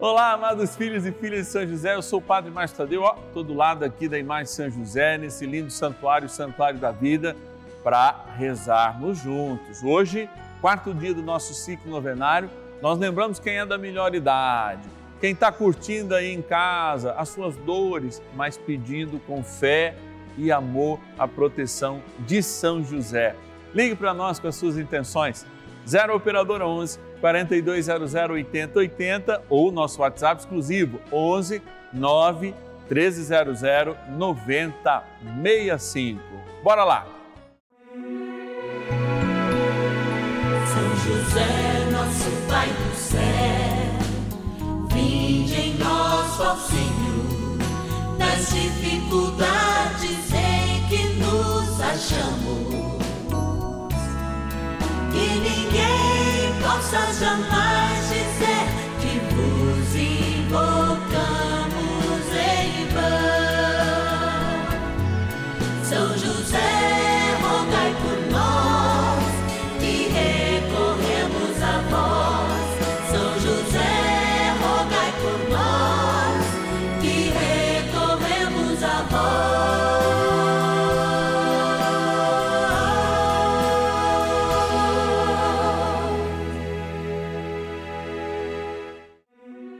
Olá, amados filhos e filhas de São José, eu sou o Padre Márcio Tadeu, ó, tô do lado aqui da imagem de São José, nesse lindo santuário, Santuário da Vida, para rezarmos juntos. Hoje, quarto dia do nosso ciclo novenário, nós lembramos quem é da melhor idade, quem está curtindo aí em casa as suas dores, mas pedindo com fé e amor a proteção de São José. Ligue para nós com as suas intenções. 0 Operadora 11 4200 8080 ou nosso WhatsApp exclusivo 11 9 1300 9065. Bora lá! São José, nosso Pai do céu, vinde em nós, ó Senhor, nas dificuldades em que nos achamos. Que ninguém possa jamais dizer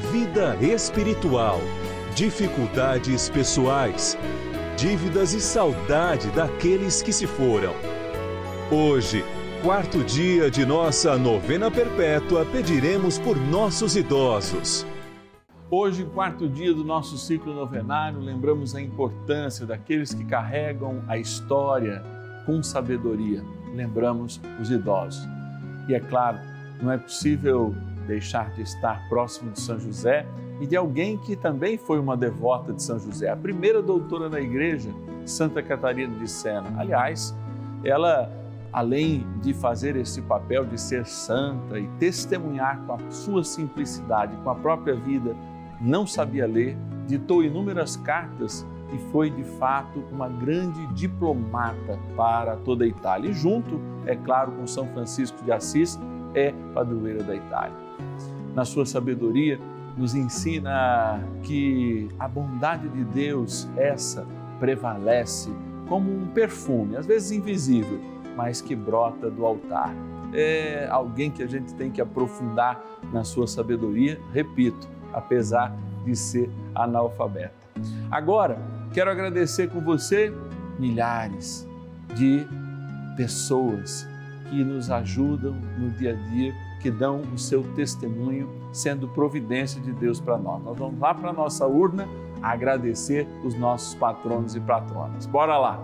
vida espiritual, dificuldades pessoais, dívidas e saudade daqueles que se foram. Hoje, quarto dia de nossa novena perpétua, pediremos por nossos idosos. Hoje, quarto dia do nosso ciclo novenário, lembramos a importância daqueles que carregam a história com sabedoria. Lembramos os idosos. E é claro, não é possível deixar de estar próximo de São José e de alguém que também foi uma devota de São José, a primeira doutora da igreja, Santa Catarina de Sena. Aliás, ela, além de fazer esse papel de ser santa e testemunhar com a sua simplicidade, com a própria vida, não sabia ler, ditou inúmeras cartas e foi de fato uma grande diplomata para toda a Itália. E junto, é claro, com São Francisco de Assis, é padroeira da Itália. Na sua sabedoria, nos ensina que a bondade de Deus, essa, prevalece como um perfume, às vezes invisível, mas que brota do altar. É alguém que a gente tem que aprofundar na sua sabedoria, repito, apesar de ser analfabeta. Agora, quero agradecer com você milhares de pessoas que nos ajudam no dia a dia, que dão o seu testemunho, sendo providência de Deus para nós. Nós vamos lá para a nossa urna agradecer os nossos patronos e patronas. Bora lá!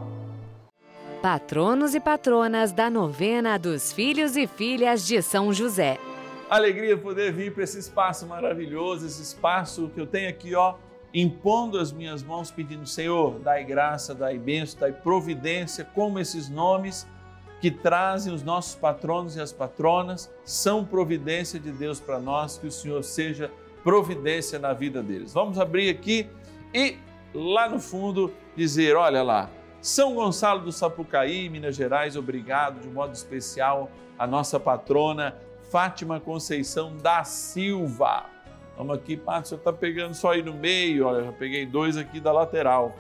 Patronos e patronas da novena dos filhos e filhas de São José. Alegria poder vir para esse espaço maravilhoso, esse espaço que eu tenho aqui, ó, impondo as minhas mãos, pedindo, Senhor, dai graça, dai bênção, dai providência, como esses nomes que trazem os nossos patronos e as patronas são providência de Deus para nós, que o Senhor seja providência na vida deles. Vamos abrir aqui e lá no fundo dizer, olha lá, São Gonçalo do Sapucaí, Minas Gerais, obrigado de modo especial a nossa patrona Fátima Conceição da Silva. Vamos aqui, Pato, o senhor está pegando só aí no meio, olha, já peguei dois aqui da lateral.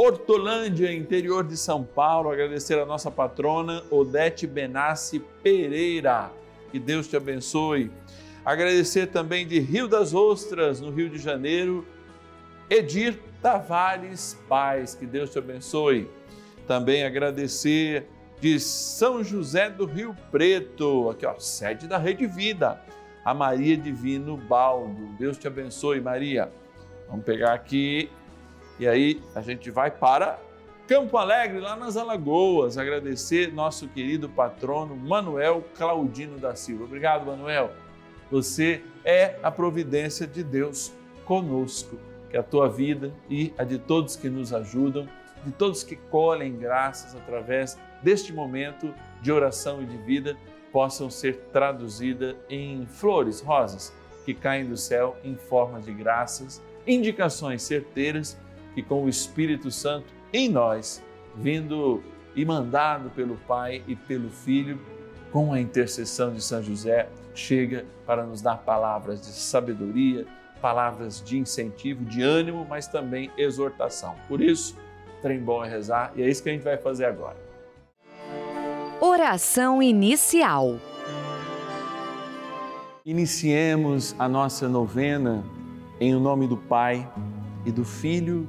Hortolândia, interior de São Paulo, agradecer a nossa patrona Odete Benassi Pereira. Que Deus te abençoe. Agradecer também de Rio das Ostras, no Rio de Janeiro, Edir Tavares Paz. Que Deus te abençoe. Também agradecer de São José do Rio Preto, aqui ó, sede da Rede Vida, a Maria Divino Baldo. Deus te abençoe, Maria. Vamos pegar aqui e aí a gente vai para Campo Alegre, lá nas Alagoas, agradecer nosso querido patrono Manuel Claudino da Silva. Obrigado, Manuel. Você é a providência de Deus. conosco. Que a tua vida e a de todos que nos ajudam, de todos que colhem graças através deste momento de oração e de vida, possam ser traduzidas em flores, rosas, que caem do céu em forma de graças, indicações certeiras que com o Espírito Santo em nós, vindo e mandado pelo Pai e pelo Filho, com a intercessão de São José, chega para nos dar palavras de sabedoria, palavras de incentivo, de ânimo, mas também exortação. Por isso, trem bom é rezar e é isso que a gente vai fazer agora. Oração inicial. Iniciemos a nossa novena em nome do Pai e do Filho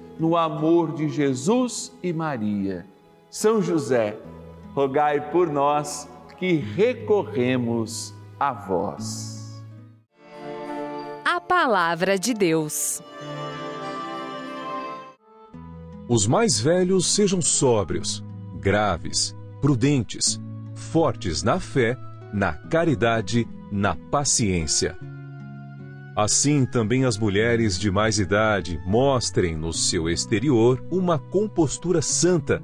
no amor de Jesus e Maria. São José, rogai por nós que recorremos a vós. A Palavra de Deus. Os mais velhos sejam sóbrios, graves, prudentes, fortes na fé, na caridade, na paciência. Assim também as mulheres de mais idade mostrem no seu exterior uma compostura santa.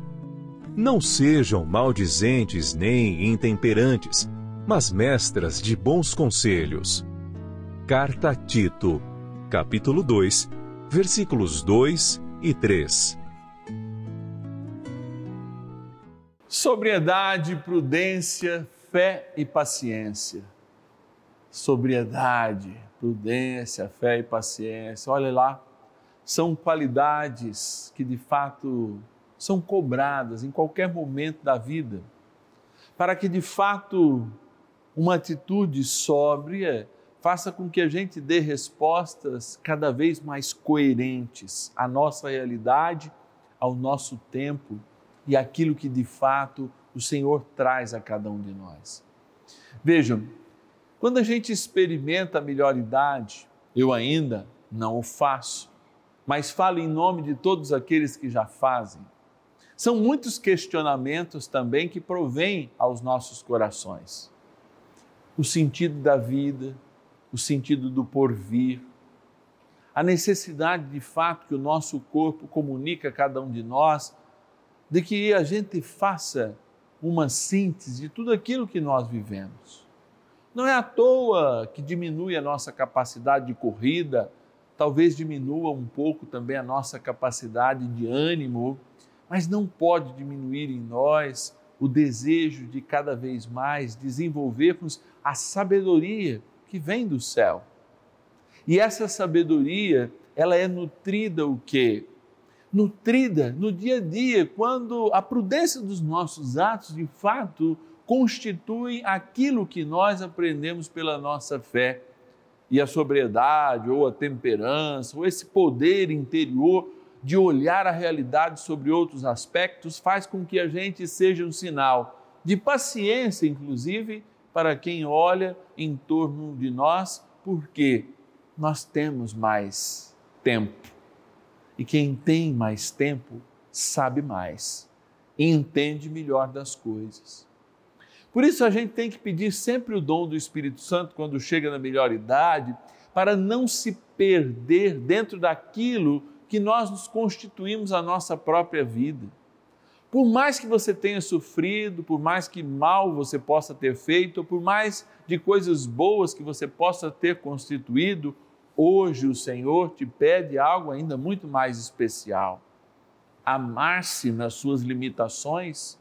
Não sejam maldizentes nem intemperantes, mas mestras de bons conselhos. Carta a Tito, capítulo 2, versículos 2 e 3. Sobriedade, prudência, fé e paciência. Sobriedade, prudência, fé e paciência. Olha lá, são qualidades que de fato são cobradas em qualquer momento da vida, para que de fato uma atitude sóbria faça com que a gente dê respostas cada vez mais coerentes à nossa realidade, ao nosso tempo e aquilo que de fato o Senhor traz a cada um de nós. Vejam, quando a gente experimenta a melhor idade, eu ainda não o faço, mas falo em nome de todos aqueles que já fazem. São muitos questionamentos também que provêm aos nossos corações. O sentido da vida, o sentido do porvir, a necessidade de fato que o nosso corpo comunica a cada um de nós, de que a gente faça uma síntese de tudo aquilo que nós vivemos. Não é à toa que diminui a nossa capacidade de corrida, talvez diminua um pouco também a nossa capacidade de ânimo, mas não pode diminuir em nós o desejo de cada vez mais desenvolvermos a sabedoria que vem do céu. E essa sabedoria, ela é nutrida o quê? nutrida no dia a dia, quando a prudência dos nossos atos de fato constitui aquilo que nós aprendemos pela nossa fé. E a sobriedade, ou a temperança, ou esse poder interior de olhar a realidade sobre outros aspectos faz com que a gente seja um sinal de paciência, inclusive, para quem olha em torno de nós, porque nós temos mais tempo e quem tem mais tempo sabe mais entende melhor das coisas. Por isso a gente tem que pedir sempre o dom do Espírito Santo quando chega na melhor idade, para não se perder dentro daquilo que nós nos constituímos a nossa própria vida. Por mais que você tenha sofrido, por mais que mal você possa ter feito, por mais de coisas boas que você possa ter constituído, Hoje o Senhor te pede algo ainda muito mais especial: amar-se nas suas limitações,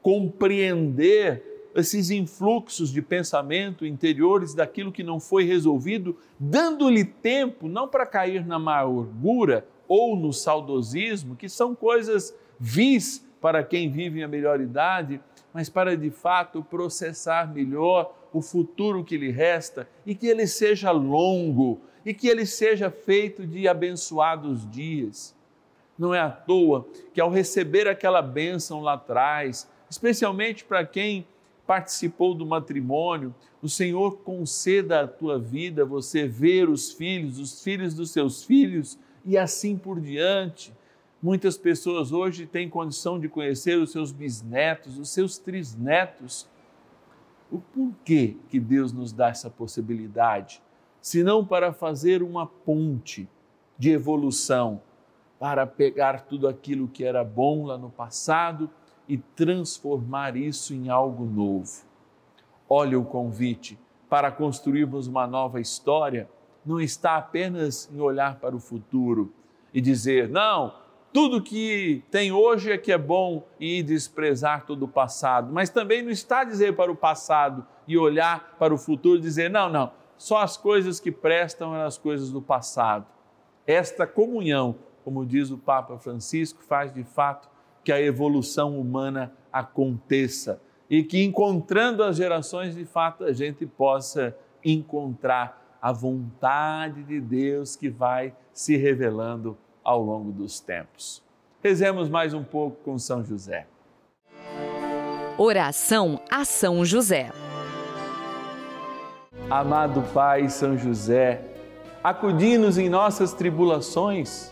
compreender esses influxos de pensamento interiores daquilo que não foi resolvido, dando-lhe tempo não para cair na amargura ou no saudosismo, que são coisas vis para quem vive a melhor idade, mas para de fato processar melhor o futuro que lhe resta e que ele seja longo e que ele seja feito de abençoados dias. Não é à toa que ao receber aquela bênção lá atrás, especialmente para quem participou do matrimônio, o Senhor conceda à tua vida você ver os filhos, os filhos dos seus filhos e assim por diante. Muitas pessoas hoje têm condição de conhecer os seus bisnetos, os seus trisnetos. O porquê que Deus nos dá essa possibilidade? senão para fazer uma ponte de evolução, para pegar tudo aquilo que era bom lá no passado e transformar isso em algo novo. Olha o convite para construirmos uma nova história, não está apenas em olhar para o futuro e dizer, não, tudo que tem hoje é que é bom e desprezar todo o passado, mas também não está dizer para o passado e olhar para o futuro e dizer, não, não, só as coisas que prestam as coisas do passado. Esta comunhão, como diz o Papa Francisco, faz de fato que a evolução humana aconteça e que encontrando as gerações, de fato, a gente possa encontrar a vontade de Deus que vai se revelando ao longo dos tempos. Rezemos mais um pouco com São José. Oração a São José. Amado Pai São José, acudi-nos em nossas tribulações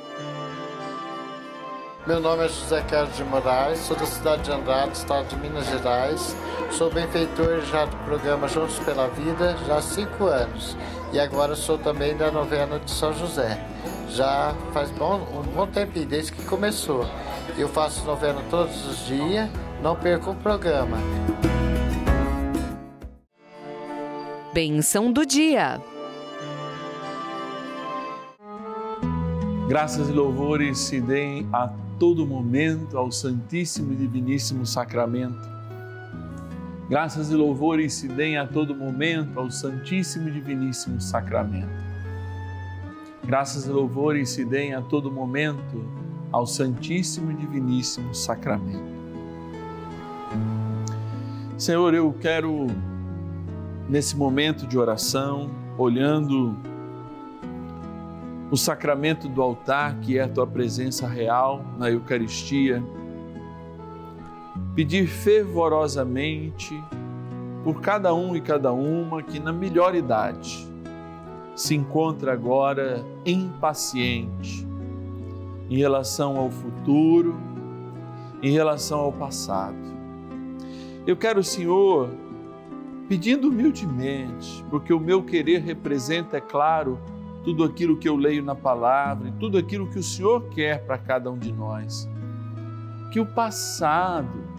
Meu nome é José Carlos de Moraes, sou da cidade de Andrade, estado de Minas Gerais. Sou benfeitor já do programa Juntos pela Vida já há cinco anos e agora sou também da novena de São José. Já faz bom, um bom tempo desde que começou. Eu faço novena todos os dias, não perco o programa. Benção do dia. Graças e louvores se deem a todo momento ao Santíssimo e Diviníssimo Sacramento. Graças e louvores se deem a todo momento ao Santíssimo e Diviníssimo Sacramento. Graças e louvores se deem a todo momento ao Santíssimo e Diviníssimo Sacramento. Senhor, eu quero, nesse momento de oração, olhando o sacramento do altar, que é a tua presença real na Eucaristia, pedir fervorosamente por cada um e cada uma que, na melhor idade, se encontra agora impaciente em relação ao futuro, em relação ao passado. Eu quero, Senhor, pedindo humildemente, porque o meu querer representa, é claro, tudo aquilo que eu leio na palavra e tudo aquilo que o Senhor quer para cada um de nós. Que o passado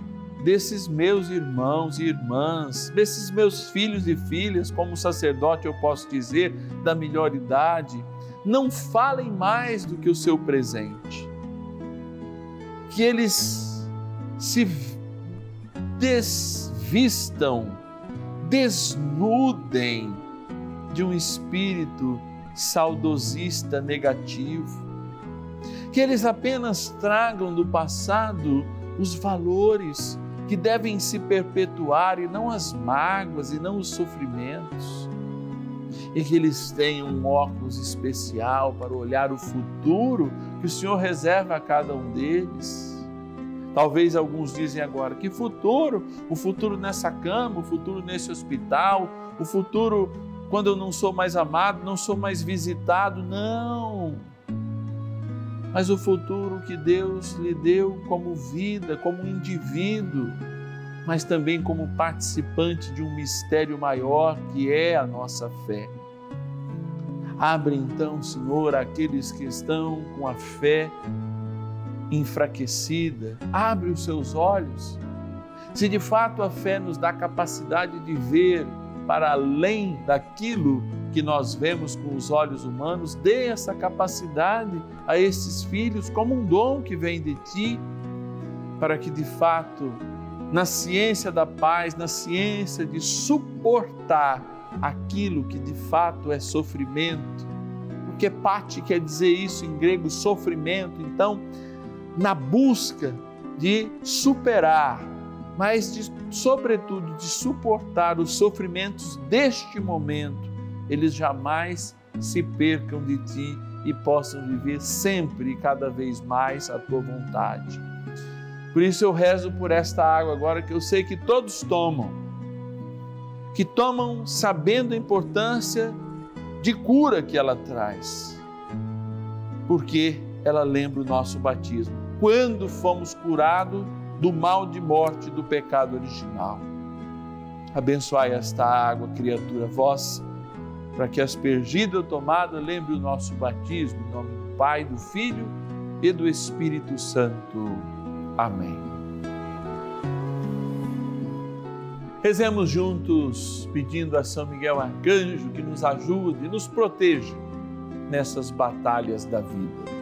desses meus irmãos e irmãs, desses meus filhos e filhas, como sacerdote eu posso dizer, da melhor idade, não falem mais do que o seu presente. Que eles se desvistam, desnudem de um espírito saudosista negativo, que eles apenas tragam do passado os valores que devem se perpetuar e não as mágoas e não os sofrimentos. E que eles tenham um óculos especial para olhar o futuro que o Senhor reserva a cada um deles. Talvez alguns dizem agora: que futuro? O futuro nessa cama, o futuro nesse hospital, o futuro quando eu não sou mais amado, não sou mais visitado. Não! Mas o futuro que Deus lhe deu como vida, como indivíduo, mas também como participante de um mistério maior que é a nossa fé. Abre então, Senhor, aqueles que estão com a fé enfraquecida, abre os seus olhos. Se de fato a fé nos dá capacidade de ver para além daquilo que nós vemos com os olhos humanos, dê essa capacidade a esses filhos como um dom que vem de ti, para que de fato, na ciência da paz, na ciência de suportar aquilo que de fato é sofrimento, porque pate quer dizer isso em grego, sofrimento, então, na busca de superar mas de, sobretudo de suportar os sofrimentos deste momento, eles jamais se percam de ti e possam viver sempre e cada vez mais a tua vontade. Por isso eu rezo por esta água agora que eu sei que todos tomam, que tomam sabendo a importância de cura que ela traz, porque ela lembra o nosso batismo. Quando fomos curados do mal de morte do pecado original. Abençoai esta água, criatura vossa, para que aspergida ou tomada lembre o nosso batismo, em nome do Pai, do Filho e do Espírito Santo. Amém. Rezemos juntos, pedindo a São Miguel Arcanjo que nos ajude e nos proteja nessas batalhas da vida.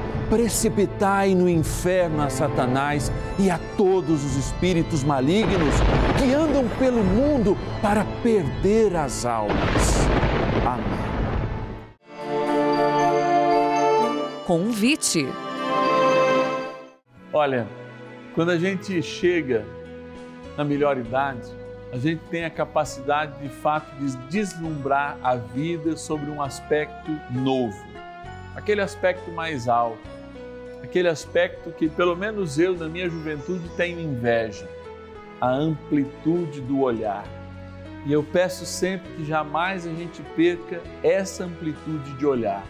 precipitai no inferno a Satanás e a todos os espíritos malignos que andam pelo mundo para perder as almas. Amém. Convite. Olha, quando a gente chega na melhor idade, a gente tem a capacidade de fato de deslumbrar a vida sobre um aspecto novo, aquele aspecto mais alto, aquele aspecto que pelo menos eu na minha juventude tenho inveja, a amplitude do olhar. E eu peço sempre que jamais a gente perca essa amplitude de olhar.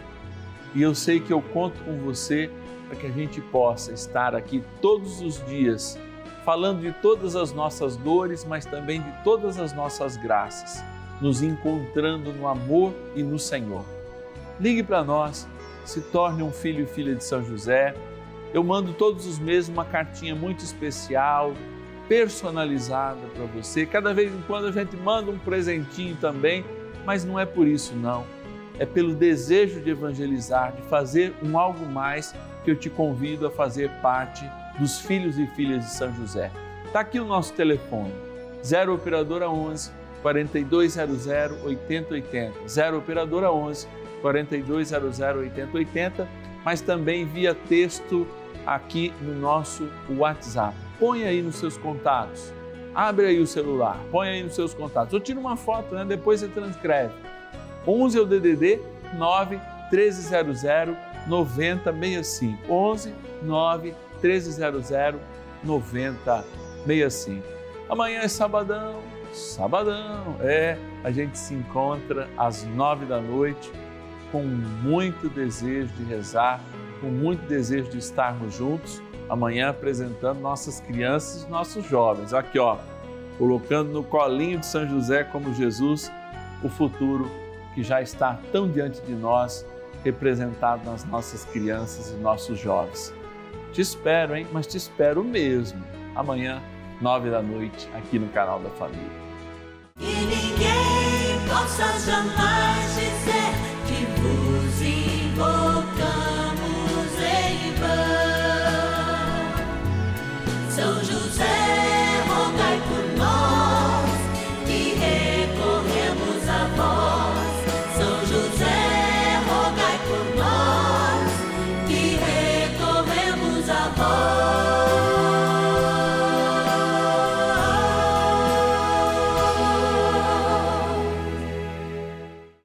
E eu sei que eu conto com você para que a gente possa estar aqui todos os dias falando de todas as nossas dores, mas também de todas as nossas graças, nos encontrando no amor e no Senhor. Ligue para nós, se torne um filho e filha de São José. Eu mando todos os meses uma cartinha muito especial, personalizada para você. Cada vez em quando a gente manda um presentinho também, mas não é por isso não. É pelo desejo de evangelizar, de fazer um algo mais que eu te convido a fazer parte dos filhos e filhas de São José. Está aqui o nosso telefone, 0 Operadora 11 4200 8080, 0 Operadora 11 4200 8080, mas também via texto aqui no nosso WhatsApp. Põe aí nos seus contatos, abre aí o celular, põe aí nos seus contatos, ou tira uma foto, né? depois você transcreve. 11 é o DDD 9 1300 9065, 11 9 1300 9065. Amanhã é sabadão, sabadão, é, a gente se encontra às nove da noite com muito desejo de rezar, com muito desejo de estarmos juntos, amanhã apresentando nossas crianças nossos jovens. Aqui, ó, colocando no colinho de São José como Jesus o futuro que já está tão diante de nós, representado nas nossas crianças e nossos jovens. Te espero, hein? Mas te espero mesmo. Amanhã, nove da noite, aqui no canal da Família.